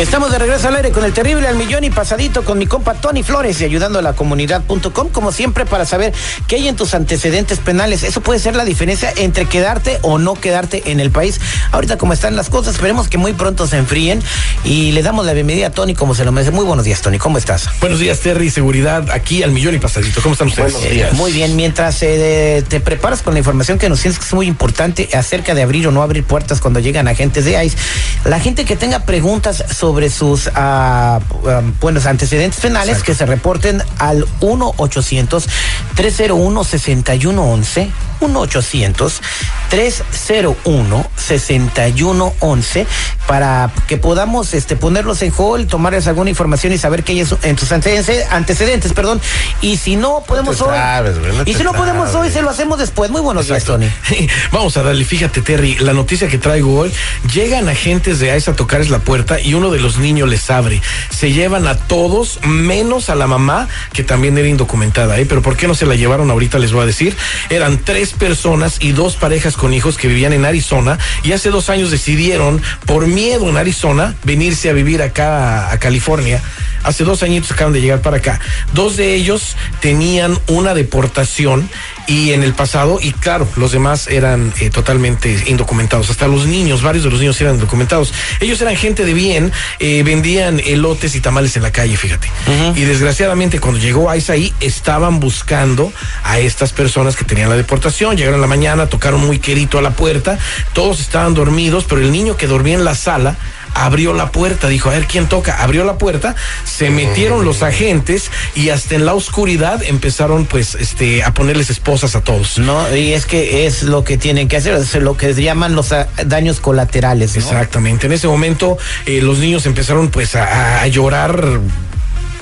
Estamos de regreso al aire con el terrible al millón y pasadito con mi compa Tony Flores y ayudando a la comunidad.com como siempre para saber qué hay en tus antecedentes penales. Eso puede ser la diferencia entre quedarte o no quedarte en el país. Ahorita como están las cosas, esperemos que muy pronto se enfríen y le damos la bienvenida a Tony como se lo merece. Muy buenos días Tony, ¿cómo estás? Buenos días Terry, seguridad aquí al millón y pasadito. ¿Cómo están ustedes? Buenos días. Muy bien, mientras eh, te preparas con la información que nos tienes que es muy importante acerca de abrir o no abrir puertas cuando llegan agentes de ICE, la gente que tenga preguntas sobre sobre sus uh, um, buenos antecedentes penales Exacto. que se reporten al 1-800-301-6111. 1-800-301-6111 para que podamos este, ponerlos en hold, tomarles alguna información y saber qué hay en tus antecedentes, antecedentes, perdón. Y si no podemos no hoy. Sabes, güey, no y si no podemos hoy, se lo hacemos después. Muy buenos Exacto. días, Tony. Vamos a darle, fíjate, Terry, la noticia que traigo hoy. Llegan agentes de ICE a tocarles la puerta y uno de los niños les abre. Se llevan a todos, menos a la mamá, que también era indocumentada, ¿eh? Pero ¿por qué no se la llevaron ahorita? Les voy a decir. Eran tres personas y dos parejas con hijos que vivían en Arizona y hace dos años decidieron, por miedo en Arizona, venirse a vivir acá a, California. Hace dos añitos acaban de llegar para acá. Dos de ellos tenían una deportación y en el pasado, y claro, los demás eran eh, totalmente indocumentados. Hasta los niños, varios de los niños eran indocumentados. Ellos eran gente de bien, eh, vendían elotes y tamales en la calle, fíjate. Uh -huh. Y desgraciadamente cuando llegó ahí, estaban buscando a estas personas que tenían la deportación. Llegaron en la mañana, tocaron muy querido a la puerta, todos estaban dormidos, pero el niño que dormía en la sala, abrió la puerta, dijo, a ver quién toca, abrió la puerta, se metieron los agentes y hasta en la oscuridad empezaron pues este a ponerles esposas a todos. No, y es que es lo que tienen que hacer, es lo que llaman los a, daños colaterales. ¿no? Exactamente, en ese momento eh, los niños empezaron pues a, a llorar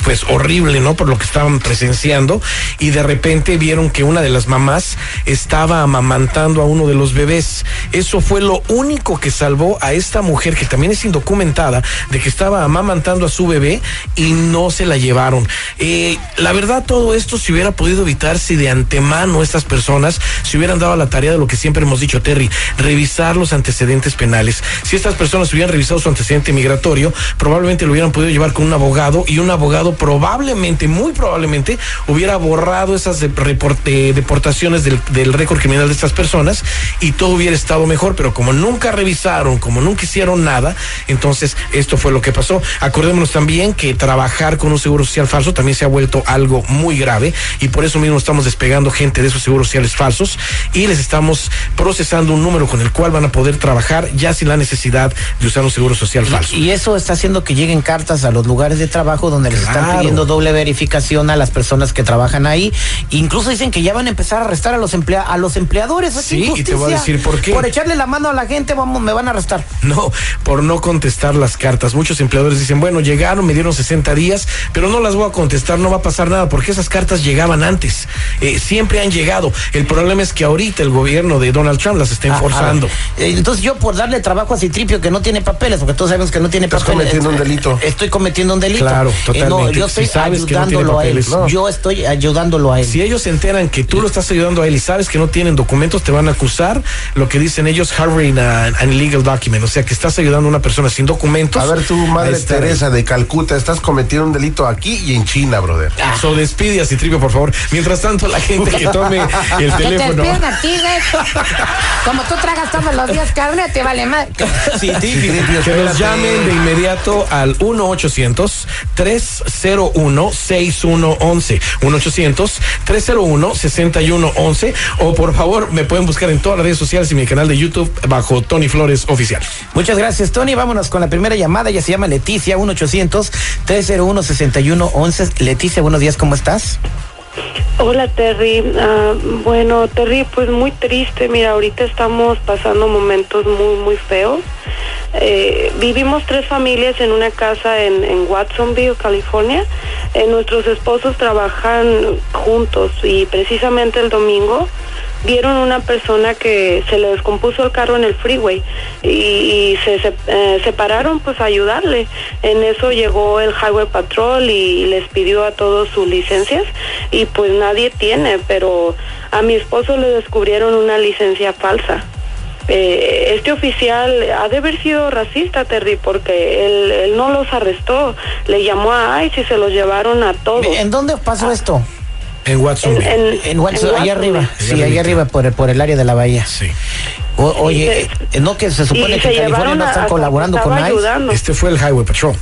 pues horrible, ¿no? Por lo que estaban presenciando y de repente vieron que una de las mamás estaba amamantando a uno de los bebés. Eso fue lo único que salvó a esta mujer que también es indocumentada de que estaba amamantando a su bebé y no se la llevaron. Eh, la verdad todo esto se hubiera podido evitar si de antemano estas personas se hubieran dado la tarea de lo que siempre hemos dicho, Terry, revisar los antecedentes penales. Si estas personas hubieran revisado su antecedente migratorio, probablemente lo hubieran podido llevar con un abogado y un abogado probablemente, muy probablemente, hubiera borrado esas de, de, deportaciones del, del récord criminal de estas personas y todo hubiera estado mejor, pero como nunca revisaron, como nunca hicieron nada, entonces esto fue lo que pasó. Acordémonos también que trabajar con un seguro social falso también se ha vuelto algo muy grave y por eso mismo estamos despegando gente de esos seguros sociales falsos y les estamos procesando un número con el cual van a poder trabajar ya sin la necesidad de usar un seguro social falso. Y, y eso está haciendo que lleguen cartas a los lugares de trabajo donde les están Claro. pidiendo doble verificación a las personas que trabajan ahí. Incluso dicen que ya van a empezar a arrestar a los emplea a los empleadores. Es Sí, y te voy a decir por qué. Por echarle la mano a la gente, vamos, me van a arrestar. No, por no contestar las cartas. Muchos empleadores dicen, bueno, llegaron, me dieron 60 días, pero no las voy a contestar, no va a pasar nada, porque esas cartas llegaban antes. Eh, siempre han llegado. El problema es que ahorita el gobierno de Donald Trump las está enforzando. Ah, ah. Entonces yo por darle trabajo a Citripio que no tiene papeles, porque todos sabemos que no tiene Estás papeles. cometiendo un delito. Estoy cometiendo un delito. Claro, Eh, no, yo estoy Si sabes que no tiene ayudándolo a él. No. Yo estoy ayudándolo a él. Si ellos se enteran que tú lo estás ayudando a él y sabes que no tienen documentos, te van a acusar lo que dicen ellos, harboring an, an illegal document. O sea, que estás ayudando a una persona sin documentos. A ver, tú, madre Teresa de Calcuta, estás cometiendo un delito aquí y en China, brother. So despide a Citripio, por favor. Mientras tanto, la gente que tome el Que te teléfono. a ti, güey. Como tú tragas todos los días carne, te vale más. Citripio. Que nos llamen de inmediato al 1-800-301-6111. 1-800-301-6111. O por favor, me pueden buscar en todas las redes sociales y mi canal de YouTube bajo Tony Flores Oficial. Muchas gracias, Tony. Vámonos con la primera llamada. Ella se llama Leticia, 1-800-301-6111. Leticia, buenos días, ¿cómo estás? Hola Terry, Ah, bueno Terry, pues muy triste, mira, ahorita estamos pasando momentos muy, muy feos. Eh, vivimos tres familias en una casa en, Watsonville, California. Eh, nuestros esposos trabajan juntos y precisamente el domingo vieron una persona que se le descompuso el carro en el freeway y, se- eh, separaron pues a ayudarle. En eso llegó el Highway Patrol y les pidió a todos sus licencias y pues nadie tiene, pero a mi esposo le descubrieron una licencia falsa. Eh, este oficial ha de haber sido racista, Terry, porque él, él no los arrestó, le llamó a ICE y se los llevaron a todos. ¿En dónde pasó esto? En Watson. En- en- En Watson, allá Watsonville. arriba. Sí, allá arriba por, el- por el área de la bahía. Sí. O- oye, eh, no que se supone que California no a- colaborando con ICE. ayudando. Este fue el Highway Patrol.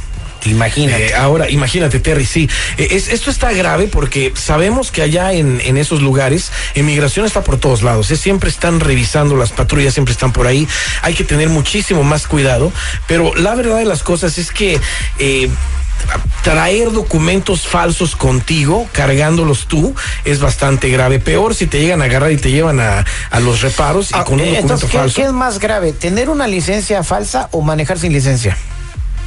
Imagínate. Eh, ahora, imagínate, Terry, sí. Eh, es- esto está grave porque sabemos que allá en, en esos lugares, inmigración está por todos lados. eh, Siempre están revisando, las patrullas siempre están por ahí. Hay que tener muchísimo más cuidado. Pero la verdad de las cosas es que. eh, Traer documentos falsos contigo, cargándolos tú, es bastante grave. Peor si te llegan a agarrar y te llevan a, a los reparos y Ah, con un documento Entonces, ¿qué, falso. qué es más grave? ¿Tener una licencia falsa o manejar sin licencia?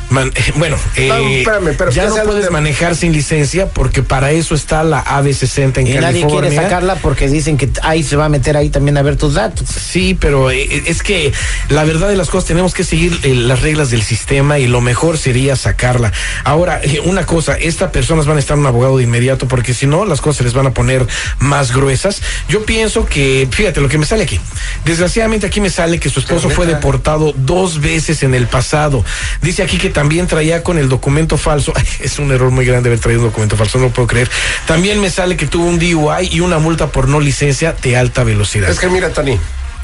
Man- bueno, eh, No, espérame, pero ya ya no puedes manejar sin licencia porque para eso está la AB60 en Y nadie quiere sacarla porque dicen que ahí se va a meter ahí también a ver tus datos. Sí, pero eh, es que la verdad de las cosas tenemos que seguir eh, las reglas del sistema y lo mejor sería sacarla. Ahora, eh, una cosa, estas personas van a estar un abogado de inmediato porque si no, las cosas se les van a poner más gruesas. Yo pienso que, fíjate lo que me sale aquí. Desgraciadamente aquí me sale que su esposo fue deportado dos veces en el pasado. Dice aquí que también traía con el documento falso. Es un error muy grande haber traído un documento falso, no lo puedo creer. También me sale que tuvo un DUI y una multa por no licencia de alta velocidad. Es que mira, Tony,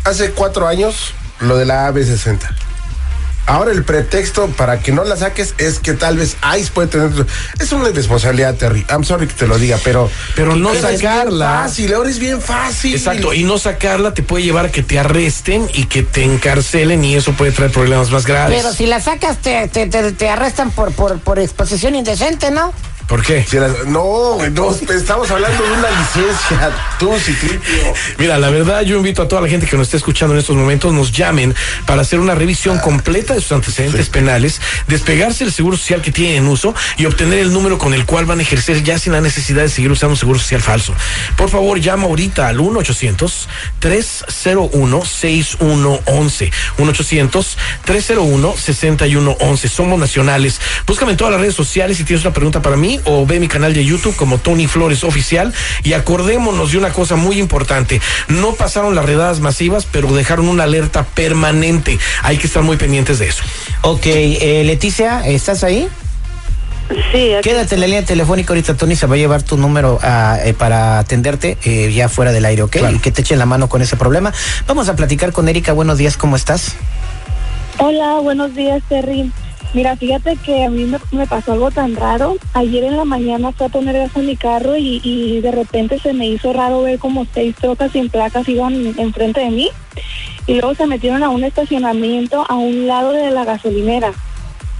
hace cuatro años lo de la AB60. Ahora el pretexto para que no la saques es que tal vez ICE puede tener... Es una irresponsabilidad, Terry. I'm sorry que te lo diga, pero... Pero no Es sacarla. fácil, ahora es bien fácil. Exacto, y no sacarla te puede llevar a que te arresten y que te encarcelen y eso puede traer problemas más graves. Pero si la sacas, te, te, te, te arrestan por, por, por exposición indecente, ¿no? ¿Por qué? Si no, no, estamos hablando de una licencia. Tú, Citripio. Mira, la verdad yo invito a toda la gente que nos esté escuchando en estos momentos, nos llamen para hacer una revisión completa de sus antecedentes penales, despegarse el seguro social que tienen en uso y obtener el número con el cual van a ejercer ya sin la necesidad de seguir usando un seguro social falso. Por favor, llama ahorita al 1-800-301-6111. 1-800-301-6111. Somos nacionales. Búscame en todas las redes sociales si tienes una pregunta para mí o ve mi canal de YouTube como Tony Flores Oficial y acordémonos de una cosa muy importante. No pasaron las redadas masivas, pero dejaron una alerta permanente. Hay que estar muy pendientes de eso. Ok, eh, Leticia, ¿estás ahí? Sí, aquí- Quédate en la línea telefónica, ahorita Tony se va a llevar tu número ah, eh, para atenderte eh, ya fuera del aire, ¿ok? Claro. Y que te echen la mano con ese problema. Vamos a platicar con Erika, buenos días, ¿cómo estás? Hola, buenos días, Terry. Mira, fíjate que a mí me, pasó algo tan raro. Ayer en la mañana fui a poner gas a mi carro y, y de repente se me hizo raro ver como seis trocas sin placas iban enfrente de mí. Y luego se metieron a un estacionamiento a un lado de la gasolinera.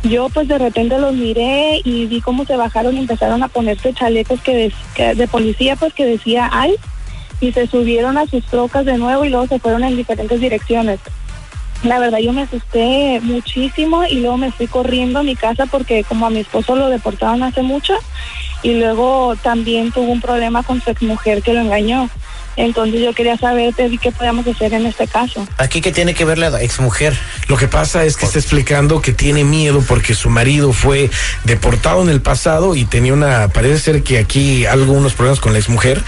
Yo pues de repente los miré y vi cómo se bajaron y empezaron a ponerse chalecos que- de policía pues que decía ay y se subieron a sus trocas de nuevo y luego se fueron en diferentes direcciones. La verdad yo me asusté muchísimo y luego me fui corriendo a mi casa porque como a mi esposo lo deportaron hace mucho y luego también tuvo un problema con su exmujer que lo engañó. Entonces yo quería saber qué podemos hacer en este caso. Aquí que tiene que ver la exmujer. Lo que pasa es que está explicando que tiene miedo porque su marido fue deportado en el pasado y tenía una, parece ser que aquí algunos problemas con la exmujer.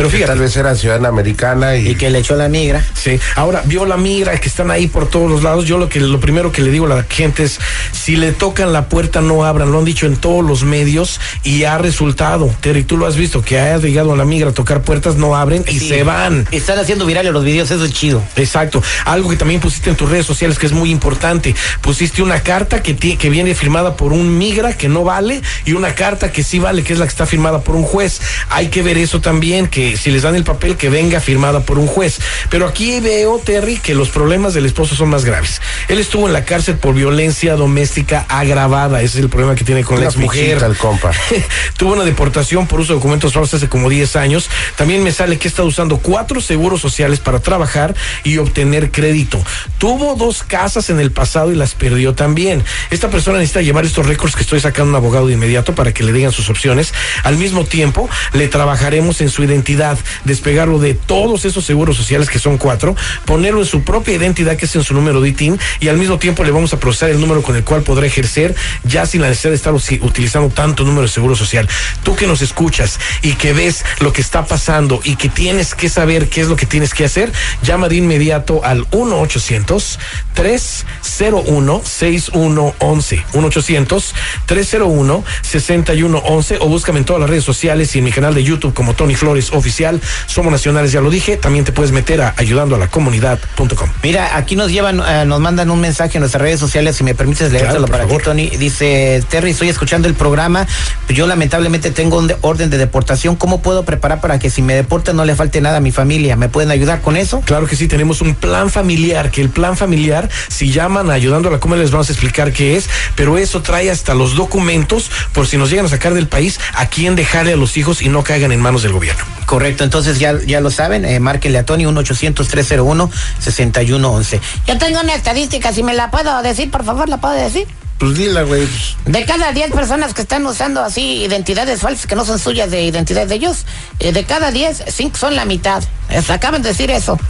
Pero Que fíjate, tal vez era ciudadana americana y... Y que le echó la migra. Sí, ahora vio la migra que están ahí por todos los lados. Yo lo que lo primero que le digo a la gente es si le tocan la puerta no abran. Lo han dicho en todos los medios y ha resultado. Terry, tú lo has visto que ha llegado a la migra a tocar puertas no abren y Sí. se van. Están haciendo virales los videos, eso es chido. Exacto. Algo que también pusiste en tus redes sociales que es muy importante. Pusiste una carta que, ti- que viene firmada por un migra que no vale y una carta que sí vale, que es la que está firmada por un juez. Hay que ver eso también, que si les dan el papel, que venga firmada por un juez. Pero aquí veo, Terry, que los problemas del esposo son más graves. Él estuvo en la cárcel por violencia doméstica agravada. Ese es el problema que tiene con la Una exmujer. pichita el compa. Tuvo una deportación por uso de documentos falsos hace como 10 años. También me sale que estado usando cuatro seguros sociales para trabajar y obtener crédito. Tuvo dos casas en el pasado y las perdió también. Esta persona necesita llevar estos récords que estoy sacando a un abogado de inmediato para que le digan sus opciones. Al mismo tiempo, le trabajaremos en su identidad, despegarlo de todos esos seguros sociales que son cuatro, ponerlo en su propia identidad que es en su número de ITIN y al mismo tiempo le vamos a procesar el número con el cual podrá ejercer ya sin la necesidad de estar utilizando tanto número de seguro social. Tú que nos escuchas y que ves lo que está pasando y que tienes que saber qué es lo que tienes que hacer, llama de inmediato al 1-800-301-6111. 1-800-301-6111 o búscame en todas las redes sociales y en mi canal de YouTube como Tony Flores Oficial. Somos nacionales, ya lo dije. También te puedes meter a ayudando a la comunidad.com. Mira, aquí nos llevan, eh, nos mandan un mensaje en nuestras redes sociales, si me permites leértelo por para ti, favor. Tony. Dice, Terry, estoy escuchando el programa, yo lamentablemente tengo un de- orden de deportación, ¿cómo puedo preparar para que si me deportan no le falte nada a mi familia? ¿Me pueden ayudar con eso? Claro que sí, tenemos un plan familiar, que el plan familiar, si llaman a ayudando a la comunidad, les vamos a explicar qué es, pero eso trae hasta los documentos por si nos llegan a sacar del país, a quién dejarle a los hijos y no caigan en manos del gobierno. Correcto, entonces ya, ya lo saben, eh, márquenle a Tony 1-800-301-6111. Yo tengo una estadística, si me la puedo decir, por favor, la puedo decir. Pues dila, güey. De cada 10 personas que están usando así identidades falsas que no son suyas de identidad de ellos, eh, de cada 10, 5 son la mitad. Es- acaban de decir eso.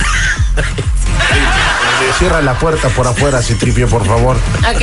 Cierra la puerta por afuera, Citripio, por favor. Ok.